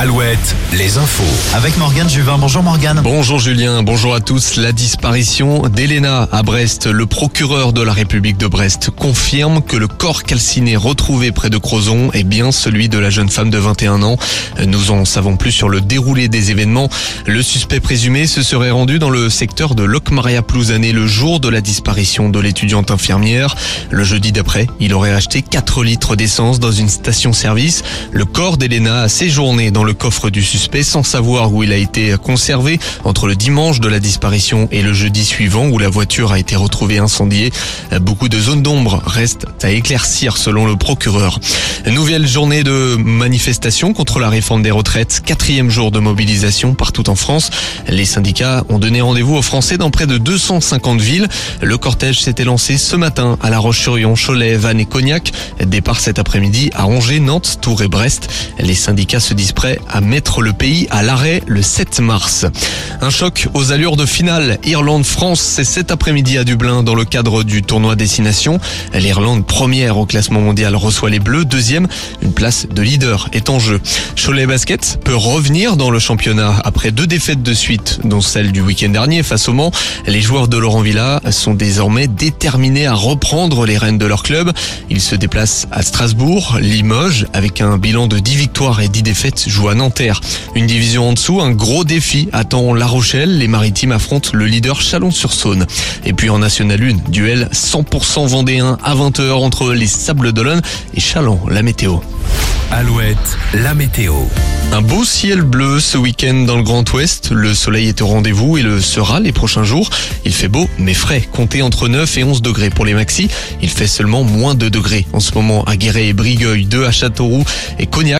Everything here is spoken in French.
Alouette, les infos. Avec Morgane Juvin. Bonjour Morgane. Bonjour Julien, bonjour à tous. La disparition d'Elena à Brest, le procureur de la République de Brest confirme que le corps calciné retrouvé près de Crozon est bien celui de la jeune femme de 21 ans. Nous en savons plus sur le déroulé des événements. Le suspect présumé se serait rendu dans le secteur de Locmaria Plouzané le jour de la disparition de l'étudiante infirmière. Le jeudi d'après, il aurait acheté 4 litres d'essence dans une station-service. Le corps d'Elena a séjourné dans le coffre du suspect sans savoir où il a été conservé entre le dimanche de la disparition et le jeudi suivant où la voiture a été retrouvée incendiée. Beaucoup de zones d'ombre restent à éclaircir selon le procureur. Nouvelle journée de manifestation contre la réforme des retraites, quatrième jour de mobilisation partout en France. Les syndicats ont donné rendez-vous aux Français dans près de 250 villes. Le cortège s'était lancé ce matin à La Roche-sur-Yon, Cholet, Vannes et Cognac. Départ cet après-midi à Angers, Nantes, Tours et Brest. Les syndicats se disent prêts à mettre le pays à l'arrêt le 7 mars. Un choc aux allures de finale. Irlande-France, c'est cet après-midi à Dublin dans le cadre du tournoi Destination. L'Irlande, première au classement mondial, reçoit les Bleus. Deuxième, une place de leader est en jeu. Cholet Basket peut revenir dans le championnat après deux défaites de suite, dont celle du week-end dernier face au Mans. Les joueurs de Laurent Villa sont désormais déterminés à reprendre les rênes de leur club. Ils se déplacent à Strasbourg, Limoges, avec un bilan de 10 victoires et 10 défaites, jouent à Nanterre. Une division en dessous, un gros défi attend La Rochelle. Les Maritimes affrontent le leader Chalon-sur-Saône. Et puis en National 1, duel 100% vendéen à 20h entre les Sables d'Olonne et Chalon, la météo. Alouette, la météo. Un beau ciel bleu ce week-end dans le Grand Ouest. Le soleil est au rendez-vous et le sera les prochains jours. Il fait beau mais frais. Comptez entre 9 et 11 degrés pour les maxis. Il fait seulement moins 2 degrés en ce moment à Guéret et Brigueuil, 2 à Châteauroux et Cognac.